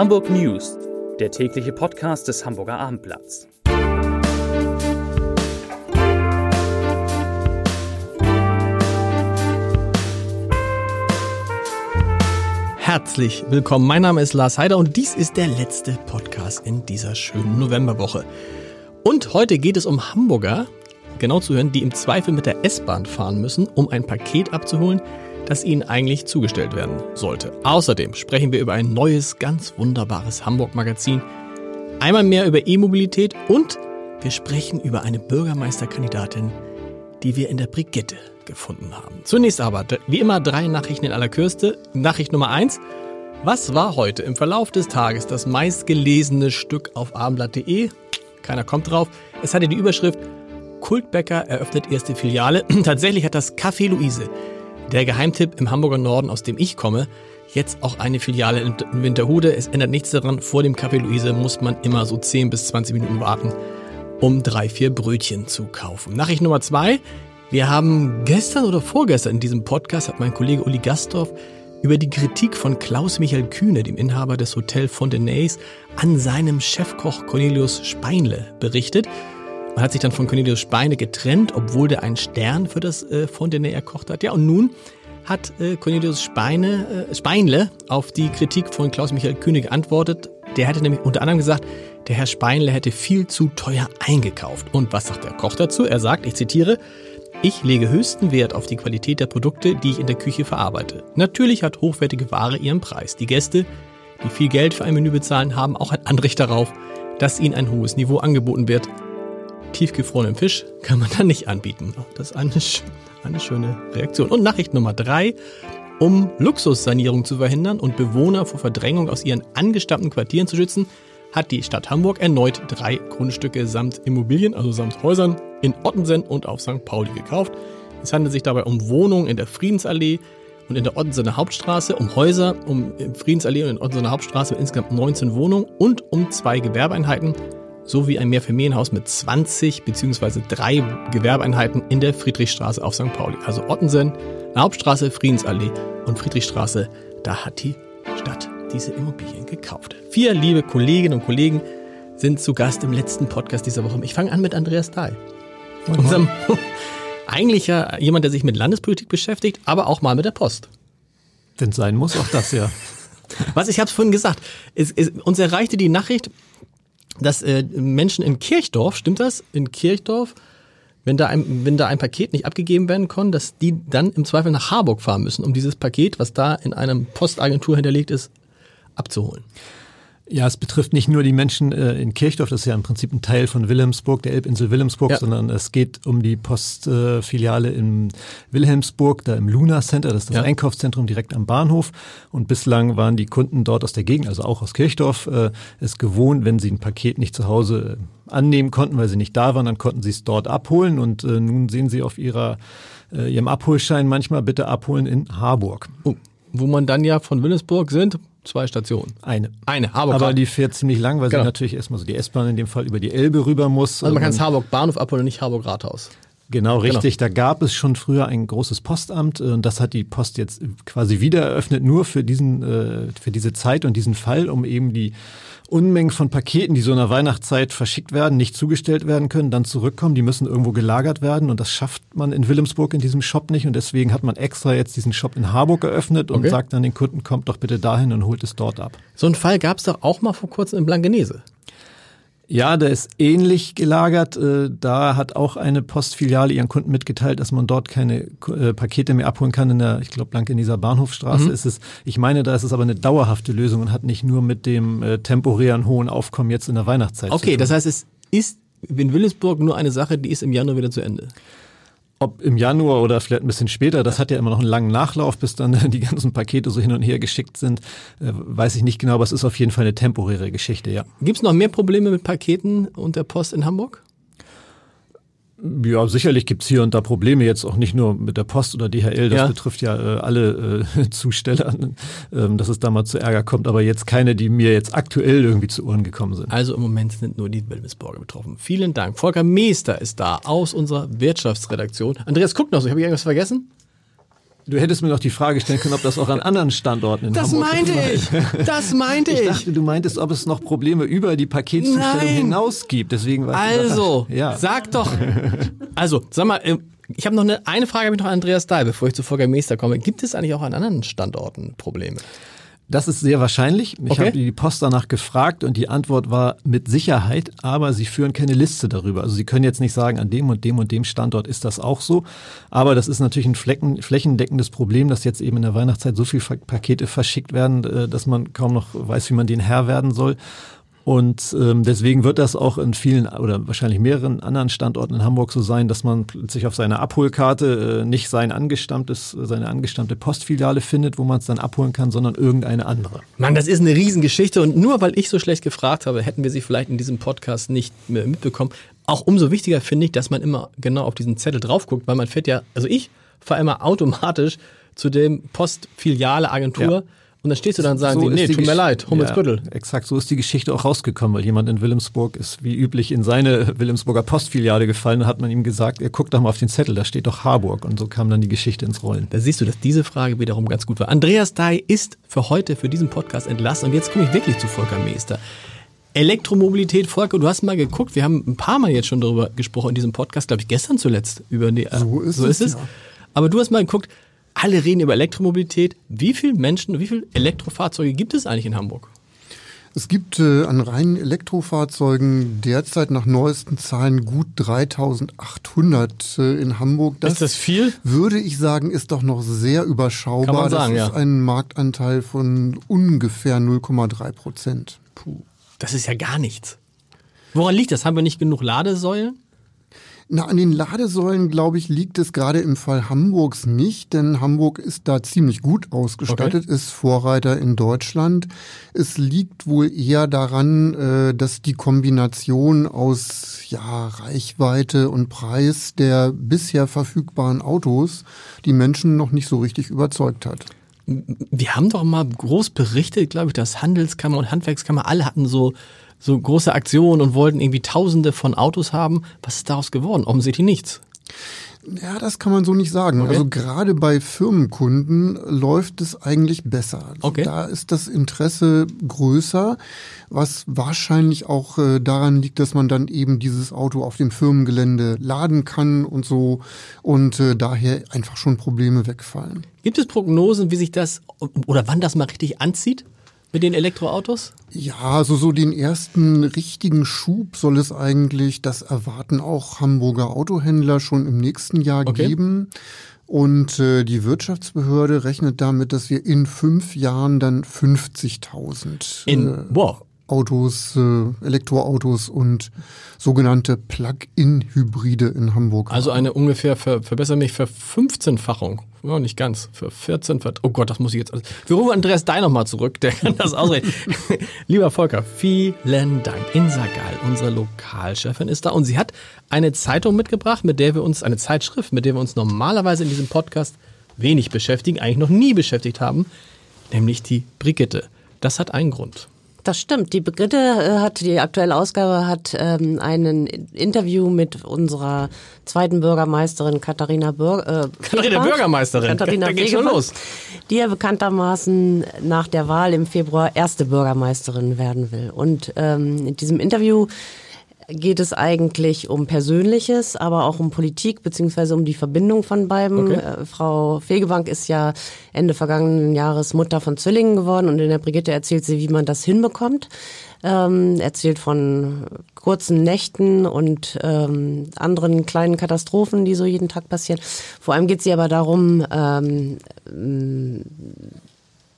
Hamburg News, der tägliche Podcast des Hamburger Abendblatts. Herzlich willkommen. Mein Name ist Lars Heider und dies ist der letzte Podcast in dieser schönen Novemberwoche. Und heute geht es um Hamburger, genau zu hören, die im Zweifel mit der S-Bahn fahren müssen, um ein Paket abzuholen, das ihnen eigentlich zugestellt werden sollte. Außerdem sprechen wir über ein neues, ganz wunderbares Hamburg-Magazin, einmal mehr über E-Mobilität und wir sprechen über eine Bürgermeisterkandidatin, die wir in der Brigitte gefunden haben. Zunächst aber, wie immer, drei Nachrichten in aller Kürze. Nachricht Nummer eins. Was war heute im Verlauf des Tages das meistgelesene Stück auf abendblatt.de? Keiner kommt drauf. Es hatte die Überschrift Kultbäcker eröffnet erste Filiale. Tatsächlich hat das Café Luise, der Geheimtipp im Hamburger Norden, aus dem ich komme, jetzt auch eine Filiale in Winterhude. Es ändert nichts daran. Vor dem Café Luise muss man immer so 10 bis 20 Minuten warten, um drei, vier Brötchen zu kaufen. Nachricht Nummer zwei. Wir haben gestern oder vorgestern in diesem Podcast hat mein Kollege Uli Gastorf über die Kritik von Klaus Michael Kühne, dem Inhaber des Hotel Fontenays, an seinem Chefkoch Cornelius Speinle berichtet. Man hat sich dann von Cornelius Speine getrennt, obwohl der einen Stern für das äh, Fontenay erkocht hat. Ja, und nun hat äh, Cornelius Speine, äh, Speinle auf die Kritik von Klaus Michael Kühne geantwortet. Der hätte nämlich unter anderem gesagt, der Herr Speinle hätte viel zu teuer eingekauft. Und was sagt der Koch dazu? Er sagt, ich zitiere, ich lege höchsten Wert auf die Qualität der Produkte, die ich in der Küche verarbeite. Natürlich hat hochwertige Ware ihren Preis. Die Gäste, die viel Geld für ein Menü bezahlen, haben auch ein Anrecht darauf, dass ihnen ein hohes Niveau angeboten wird. Tiefgefrorenen Fisch kann man dann nicht anbieten. Das ist eine, eine schöne Reaktion. Und Nachricht Nummer drei. Um Luxussanierung zu verhindern und Bewohner vor Verdrängung aus ihren angestammten Quartieren zu schützen, hat die Stadt Hamburg erneut drei Grundstücke samt Immobilien, also samt Häusern, in Ottensen und auf St. Pauli gekauft. Es handelt sich dabei um Wohnungen in der Friedensallee und in der Ottensener Hauptstraße, um Häuser, um Friedensallee und in Ottensener Hauptstraße insgesamt 19 Wohnungen und um zwei Gewerbeeinheiten sowie ein Mehrfamilienhaus mit 20 bzw. drei Gewerbeeinheiten in der Friedrichstraße auf St. Pauli. Also Ottensen, Hauptstraße, Friedensallee und Friedrichstraße, da hat die Stadt diese Immobilien gekauft. Vier liebe Kolleginnen und Kollegen sind zu Gast im letzten Podcast dieser Woche. Ich fange an mit Andreas Dahl. Unserem, eigentlich ja jemand, der sich mit Landespolitik beschäftigt, aber auch mal mit der Post. Denn sein muss auch das ja. Was, ich habe es vorhin gesagt, es, es, uns erreichte die Nachricht, dass äh, Menschen in Kirchdorf, stimmt das? In Kirchdorf, wenn da, ein, wenn da ein Paket nicht abgegeben werden kann, dass die dann im Zweifel nach Harburg fahren müssen, um dieses Paket, was da in einem Postagentur hinterlegt ist, abzuholen. Ja, es betrifft nicht nur die Menschen äh, in Kirchdorf, das ist ja im Prinzip ein Teil von Wilhelmsburg, der Elbinsel Wilhelmsburg, ja. sondern es geht um die Postfiliale äh, in Wilhelmsburg, da im Luna Center, das ist das ja. Einkaufszentrum direkt am Bahnhof. Und bislang waren die Kunden dort aus der Gegend, also auch aus Kirchdorf, äh, es gewohnt, wenn sie ein Paket nicht zu Hause äh, annehmen konnten, weil sie nicht da waren, dann konnten sie es dort abholen. Und äh, nun sehen sie auf ihrer, äh, ihrem Abholschein manchmal bitte abholen in Harburg. Oh, wo man dann ja von Wilhelmsburg sind, zwei Stationen. Eine. Eine, Harburg. Aber die fährt ziemlich lang, weil genau. sie natürlich erstmal so die S-Bahn in dem Fall über die Elbe rüber muss. Also man kann es Harburg Bahnhof abholen und nicht Harburg Rathaus. Genau, richtig. Genau. Da gab es schon früher ein großes Postamt äh, und das hat die Post jetzt quasi wieder eröffnet, nur für diesen, äh, für diese Zeit und diesen Fall, um eben die Unmengen von Paketen, die so in der Weihnachtszeit verschickt werden, nicht zugestellt werden können, dann zurückkommen. Die müssen irgendwo gelagert werden und das schafft man in Wilhelmsburg in diesem Shop nicht und deswegen hat man extra jetzt diesen Shop in Harburg geöffnet und okay. sagt dann den Kunden, kommt doch bitte dahin und holt es dort ab. So einen Fall gab es doch auch mal vor kurzem in Blankenese. Ja, der ist ähnlich gelagert. Äh, da hat auch eine Postfiliale ihren Kunden mitgeteilt, dass man dort keine äh, Pakete mehr abholen kann in der, ich glaube, Blankeneser Bahnhofstraße mhm. ist es. Ich meine, da ist es aber eine dauerhafte Lösung und hat nicht nur mit dem äh, temporären hohen Aufkommen jetzt in der Weihnachtszeit okay, zu tun. Okay, das heißt, es ist in Willisburg nur eine Sache, die ist im Januar wieder zu Ende. Ob im Januar oder vielleicht ein bisschen später, das hat ja immer noch einen langen Nachlauf, bis dann die ganzen Pakete so hin und her geschickt sind, äh, weiß ich nicht genau, aber es ist auf jeden Fall eine temporäre Geschichte, ja. Gibt es noch mehr Probleme mit Paketen und der Post in Hamburg? Ja, sicherlich gibt's hier und da Probleme, jetzt auch nicht nur mit der Post oder DHL, das ja. betrifft ja äh, alle äh, Zusteller, ähm, dass es da mal zu Ärger kommt, aber jetzt keine, die mir jetzt aktuell irgendwie zu Ohren gekommen sind. Also im Moment sind nur die Wilmesburger betroffen. Vielen Dank. Volker Meester ist da aus unserer Wirtschaftsredaktion. Andreas guckt noch so, habe ich irgendwas vergessen? Du hättest mir noch die Frage stellen können, ob das auch an anderen Standorten in das Hamburg meinte ich. Das meinte ich. Ich dachte, du meintest, ob es noch Probleme über die Paketzustellung Nein. hinaus gibt. Deswegen war ich Also, gedacht, ja. sag doch. Also, sag mal, äh, ich habe noch eine, eine Frage habe ich noch an Andreas Dahl, bevor ich zu Volker Meester komme. Gibt es eigentlich auch an anderen Standorten Probleme? Das ist sehr wahrscheinlich. Ich Okay. habe die Post danach gefragt und die Antwort war mit Sicherheit, aber sie führen keine Liste darüber. Also sie können jetzt nicht sagen, an dem und dem und dem Standort ist das auch so. Aber das ist natürlich ein Flecken, flächendeckendes Problem, dass jetzt eben in der Weihnachtszeit so viele Pakete verschickt werden, äh, dass man kaum noch weiß, wie man den Herr werden soll. Und ähm, deswegen wird das auch in vielen oder wahrscheinlich mehreren anderen Standorten in Hamburg so sein, dass man plötzlich auf seiner Abholkarte äh, nicht sein angestammtes, seine angestammte Postfiliale findet, wo man es dann abholen kann, sondern irgendeine andere. Mann, das ist eine Riesengeschichte und nur weil ich so schlecht gefragt habe, hätten wir sie vielleicht in diesem Podcast nicht mehr mitbekommen. Auch umso wichtiger finde ich, dass man immer genau auf diesen Zettel drauf guckt, weil man fährt ja, also ich fahre immer automatisch zu dem Postfiliale Agentur Ja. Und dann stehst du da und sagen So die, nee, tut mir leid, Hummelsbüttel. Ja, exakt, so ist die Geschichte auch rausgekommen, weil jemand in Wilhelmsburg ist wie üblich in seine Wilhelmsburger Postfiliale gefallen und hat man ihm gesagt, er guckt doch mal auf den Zettel, da steht doch Harburg und so kam dann die Geschichte ins Rollen. Da siehst du, dass diese Frage wiederum ganz gut war. Andreas Dai ist für heute, für diesen Podcast entlassen. Und jetzt komme ich wirklich zu Volker Meester. Elektromobilität, Volker, du hast mal geguckt, wir haben ein paar Mal jetzt schon darüber gesprochen in diesem Podcast, glaube ich, gestern zuletzt. Über die, äh, So ist es, ja. Aber du hast mal geguckt, alle reden über Elektromobilität. Wie viele Menschen, wie viele Elektrofahrzeuge gibt es eigentlich in Hamburg? Es gibt äh, an reinen Elektrofahrzeugen derzeit nach neuesten Zahlen gut 3800 äh, in Hamburg. ist das viel? Würde ich sagen, ist doch noch sehr überschaubar. Kann man sagen, das ja. ist ein Marktanteil von ungefähr 0,3 Prozent. Puh, das ist ja gar nichts. Woran liegt das? Haben wir nicht genug Ladesäulen? Na, an den Ladesäulen, glaube ich, liegt es gerade im Fall Hamburgs nicht, denn Hamburg ist da ziemlich gut ausgestattet, ist Vorreiter in Deutschland. Es liegt wohl eher daran, äh, dass die Kombination aus ja, Reichweite und Preis der bisher verfügbaren Autos die Menschen noch nicht so richtig überzeugt hat. Wir haben doch mal groß berichtet, glaube ich, dass Handelskammer und Handwerkskammer alle hatten so, so große Aktionen und wollten irgendwie Tausende von Autos haben. Was ist daraus geworden? Offensichtlich nichts. Ja, das kann man so nicht sagen. Okay. Also gerade bei Firmenkunden läuft es eigentlich besser. Also Okay. Da ist das Interesse größer, was wahrscheinlich auch äh, daran liegt, dass man dann eben dieses Auto auf dem Firmengelände laden kann und so und äh, daher einfach schon Probleme wegfallen. Gibt es Prognosen, wie sich das oder wann das mal richtig anzieht mit den Elektroautos? Ja, also so den ersten richtigen Schub soll es eigentlich, das erwarten auch Hamburger Autohändler schon im nächsten Jahr Okay. geben. Und äh, die Wirtschaftsbehörde rechnet damit, dass wir in fünf Jahren dann 50.000 In, äh, wow, Autos, äh, Elektroautos und sogenannte Plug-in-Hybride in Hamburg also eine ungefähr, ver, verbessere mich, für 15-fachung. Ja, nicht ganz, für 14, ver- oh Gott, das muss ich jetzt alles. Wir rufen Andreas Dai nochmal zurück, der kann das ausreden. Lieber Volker, vielen Dank. Insa Gall, unsere Lokalchefin, ist da und sie hat eine Zeitung mitgebracht, mit der wir uns, eine Zeitschrift, mit der wir uns normalerweise in diesem Podcast wenig beschäftigen, eigentlich noch nie beschäftigt haben, nämlich die Brigitte. Das hat einen Grund. Das stimmt. Die Brigitte äh, hat, die aktuelle Ausgabe hat ähm, ein Interview mit unserer zweiten Bürgermeisterin Katharina Bürger. Äh, Katharina. Bürgermeisterin. Katharina Da geht's schon los. Die ja bekanntermaßen nach der Wahl im Februar erste Bürgermeisterin werden will. Und ähm, in diesem Interview geht es eigentlich um Persönliches, aber auch um Politik beziehungsweise um die Verbindung von beiden. Okay. Äh, Frau Fegebank ist ja Ende vergangenen Jahres Mutter von Zwillingen geworden und in der Brigitte erzählt sie, wie man das hinbekommt. Ähm, erzählt von kurzen Nächten und ähm, anderen kleinen Katastrophen, die so jeden Tag passieren. Vor allem geht sie aber darum, ähm, ähm,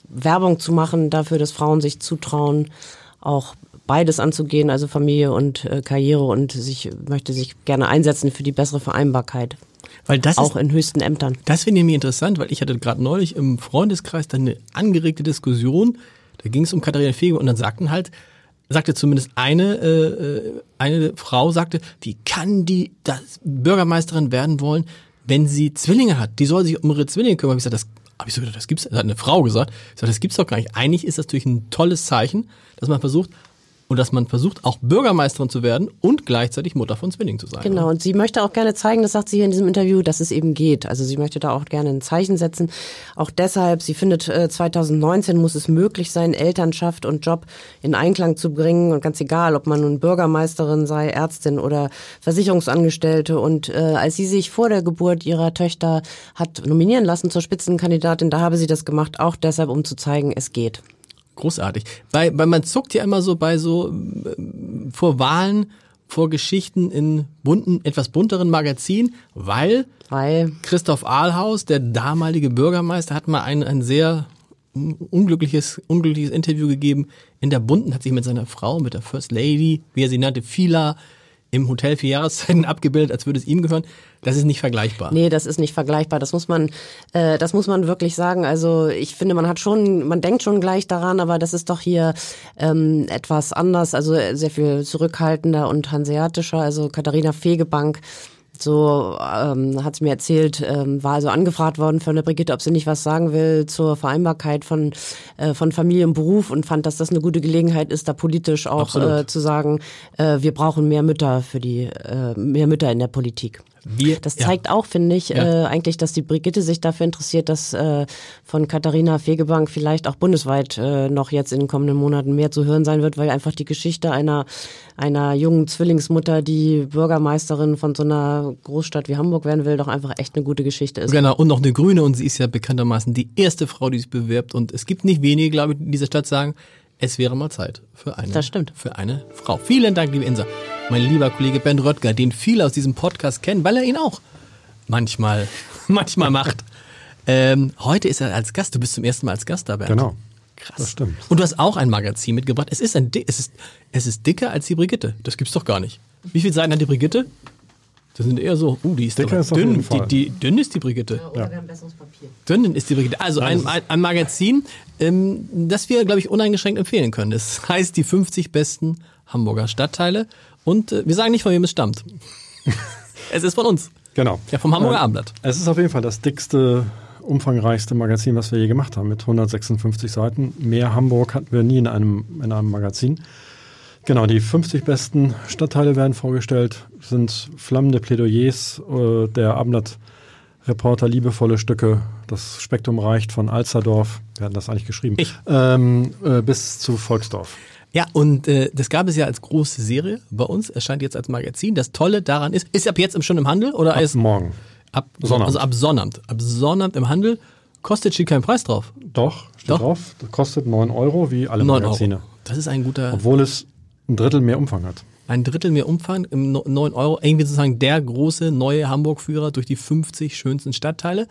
Werbung zu machen dafür, dass Frauen sich zutrauen, auch beides anzugehen, also Familie und äh, Karriere und sich möchte sich gerne einsetzen für die bessere Vereinbarkeit, Weil das auch ist, in höchsten Ämtern. Das finde ich mir interessant, weil ich hatte gerade neulich im Freundeskreis dann eine angeregte Diskussion. Da ging es um Katharina Fege und dann sagten halt, sagte zumindest eine, äh, äh, eine Frau sagte, wie kann die das Bürgermeisterin werden wollen, wenn sie Zwillinge hat? Die soll sich um ihre Zwillinge kümmern. Ich gesagt, das habe ich so gedacht, das gibt's, das hat eine Frau gesagt. Ich sag, das gibt's doch gar nicht. Eigentlich ist das natürlich ein tolles Zeichen, dass man versucht, und dass man versucht, auch Bürgermeisterin zu werden und gleichzeitig Mutter von Zwillingen zu sein. Genau, und sie möchte auch gerne zeigen, das sagt sie hier in diesem Interview, dass es eben geht. Also sie möchte da auch gerne ein Zeichen setzen. Auch deshalb, sie findet, 2019 äh, muss es möglich sein, Elternschaft und Job in Einklang zu bringen. Und ganz egal, ob man nun Bürgermeisterin sei, Ärztin oder Versicherungsangestellte. Und äh, als sie sich vor der Geburt ihrer Töchter hat nominieren lassen zur Spitzenkandidatin, da habe sie das gemacht, auch deshalb, um zu zeigen, es geht. Großartig. Weil, weil man zuckt ja immer so bei so äh, vor Wahlen, vor Geschichten in bunten, etwas bunteren Magazinen, weil, weil Christoph Ahlhaus, der damalige Bürgermeister, hat mal ein, ein sehr unglückliches, unglückliches Interview gegeben. In der Bunten hat sich mit seiner Frau, mit der First Lady, wie er sie nannte, Fila, im Hotel vier Jahreszeiten abgebildet, als würde es ihm gehören. Das ist nicht vergleichbar. Nee, das ist nicht vergleichbar. Das muss man, äh, das muss man wirklich sagen. Also ich finde, man hat schon, man denkt schon gleich daran, aber das ist doch hier ähm, etwas anders, also sehr viel zurückhaltender und hanseatischer. Also Katharina Fegebank so ähm, hat sie mir erzählt, ähm, war also angefragt worden von der Brigitte, ob sie nicht was sagen will zur Vereinbarkeit von, äh, von Familie und Beruf und fand, dass das eine gute Gelegenheit ist, da politisch auch äh, zu sagen, äh, wir brauchen mehr Mütter für die, äh, mehr Mütter in der Politik. Wir, das zeigt ja. auch, finde ich, ja. äh, eigentlich, dass die Brigitte sich dafür interessiert, dass äh, von Katharina Fegebank vielleicht auch bundesweit äh, noch jetzt in den kommenden Monaten mehr zu hören sein wird, weil einfach die Geschichte einer, einer jungen Zwillingsmutter, die Bürgermeisterin von so einer Großstadt wie Hamburg werden will, doch einfach echt eine gute Geschichte ist. Genau, und noch eine Grüne und sie ist ja bekanntermaßen die erste Frau, die sich bewirbt und es gibt nicht wenige, glaube ich, in dieser Stadt sagen, es wäre mal Zeit für eine, das stimmt. für eine Frau. Vielen Dank, liebe Insa. Mein lieber Kollege Ben Röttger, den viele aus diesem Podcast kennen, weil er ihn auch manchmal, manchmal macht. Ähm, heute ist er als Gast. Du bist zum ersten Mal als Gast da, Bernd. Genau. Krass. Das stimmt. Und du hast auch ein Magazin mitgebracht. Es ist, ein, es ist, es ist dicker als die Brigitte. Das gibt's doch gar nicht. Wie viele Seiten hat die Brigitte? Das sind eher so, uh, die ist, Dicker ist dünn. Die, die, dünn ist die Brigitte. Ja, oder ja. ein besseres Papier. Dünn ist die Brigitte. Also ein, ein, ein Magazin, ähm, das wir, glaube ich, uneingeschränkt empfehlen können. Das heißt die 50 besten Hamburger Stadtteile. Und äh, wir sagen nicht, von wem es stammt. es ist von uns. Genau. Ja, vom Hamburger ähm, Abendblatt. Es ist auf jeden Fall das dickste, umfangreichste Magazin, was wir je gemacht haben, mit 156 Seiten. Mehr Hamburg hatten wir nie in einem, in einem Magazin. Genau, die 50 besten Stadtteile werden vorgestellt, sind flammende Plädoyers äh, der Abendblatt-Reporter, liebevolle Stücke. Das Spektrum reicht von Alsterdorf, wir hatten das eigentlich geschrieben, ähm, äh, bis zu Volksdorf. Ja, und äh, das gab es ja als große Serie bei uns, erscheint jetzt als Magazin. Das Tolle daran ist, ist ab jetzt schon im Handel oder ab ist morgen? Ab Sonnabend. Also ab Sonnabend. Ab Sonnabend im Handel. Kostet steht kein Preis drauf. Doch, steht Doch. drauf. Das kostet 9 Euro, wie alle Magazine. Euro. Das ist ein guter. Obwohl es ein Drittel mehr Umfang hat. Ein Drittel mehr Umfang im 9 Euro. Irgendwie sozusagen der große neue Hamburg-Führer durch die 50 schönsten Stadtteile.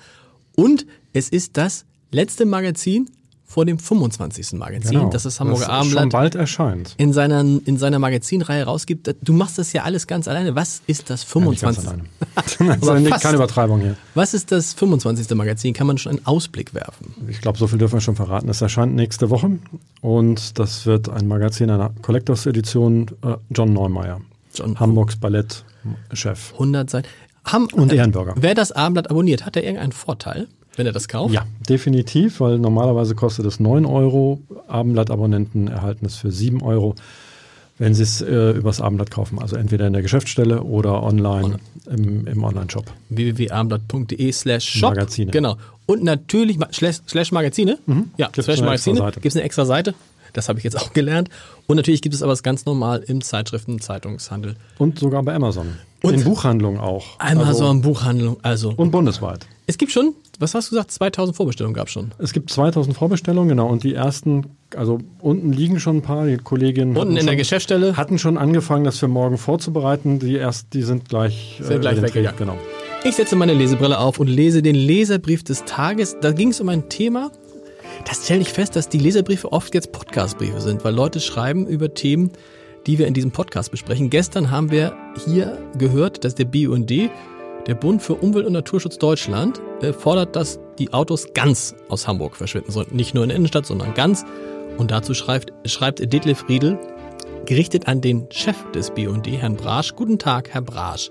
Und es ist das letzte Magazin vor dem 25. Magazin, genau, das das Hamburger das Abendblatt schon bald erscheint. In seiner, in seiner Magazinreihe rausgibt. Du machst das ja alles ganz alleine. Was ist das 25. Ja, nicht ganz alleine. keine Übertreibung hier. Was ist das 25. Magazin? Kann man schon einen Ausblick werfen? Ich glaube, so viel dürfen wir schon verraten. Es erscheint nächste Woche und das wird ein Magazin einer Collectors Edition äh, John Neumeier. John Hamburgs Ballettchef. 100 Seiten. Ham und Ehrenbürger. Wer das Abendblatt abonniert, hat er irgendeinen Vorteil? Wenn er das kauft? Ja, definitiv, weil normalerweise kostet es 9 Euro. Abendblatt-Abonnenten erhalten es für 7 Euro, wenn sie es äh, übers Abendblatt kaufen. Also entweder in der Geschäftsstelle oder online im, im Online-Shop. www.abendblatt.de slash shop. Magazine. Genau. Und natürlich, slash, slash Magazine. Mhm. Ja, Gibt's slash Magazine. Gibt es eine extra Seite. Das habe ich jetzt auch gelernt. Und natürlich gibt es aber es ganz normal im Zeitschriften, Zeitungshandel. Und sogar bei Amazon. Und in Buchhandlungen auch. Amazon, also, Buchhandlung, also. Und bundesweit. Es gibt schon, was hast du gesagt, 2000 Vorbestellungen gab es schon? Es gibt 2000 Vorbestellungen, genau. Und die ersten, also unten liegen schon ein paar, die Kolleginnen. Unten in schon, der Geschäftsstelle? Hatten schon angefangen, das für morgen vorzubereiten. Die erst, die sind gleich, sind äh, gleich weg. Ja. Genau. Ich setze meine Lesebrille auf und lese den Leserbrief des Tages. Da ging es um ein Thema, das stelle ich fest, dass die Leserbriefe oft jetzt Podcastbriefe sind, weil Leute schreiben über Themen, die wir in diesem Podcast besprechen. Gestern haben wir hier gehört, dass der BUND, der Bund für Umwelt und Naturschutz Deutschland, äh, fordert, dass die Autos ganz aus Hamburg verschwinden sollen. Nicht nur in der Innenstadt, sondern ganz. Und dazu schreibt, schreibt Detlef Riedel, gerichtet an den Chef des BUND, Herrn Brasch. Guten Tag, Herr Brasch.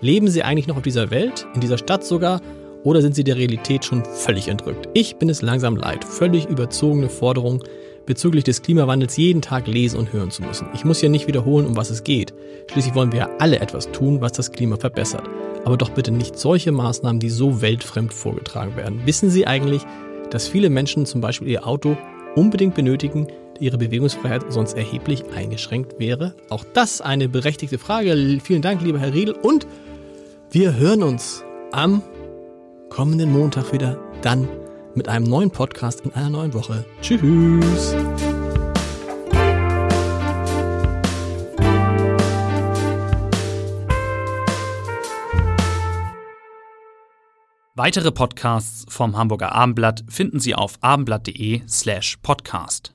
Leben Sie eigentlich noch auf dieser Welt, in dieser Stadt sogar, oder sind Sie der Realität schon völlig entrückt? Ich bin es langsam leid. Völlig überzogene Forderungen bezüglich des Klimawandels jeden Tag lesen und hören zu müssen. Ich muss ja nicht wiederholen, um was es geht. Schließlich wollen wir ja alle etwas tun, was das Klima verbessert. Aber doch bitte nicht solche Maßnahmen, die so weltfremd vorgetragen werden. Wissen Sie eigentlich, dass viele Menschen zum Beispiel ihr Auto unbedingt benötigen, ihre Bewegungsfreiheit sonst erheblich eingeschränkt wäre? Auch das eine berechtigte Frage. Vielen Dank, lieber Herr Riedel. Und wir hören uns am kommenden Montag wieder, dann mit einem neuen Podcast in einer neuen Woche. Tschüss. Weitere Podcasts vom Hamburger Abendblatt finden Sie auf abendblatt.de slash podcast.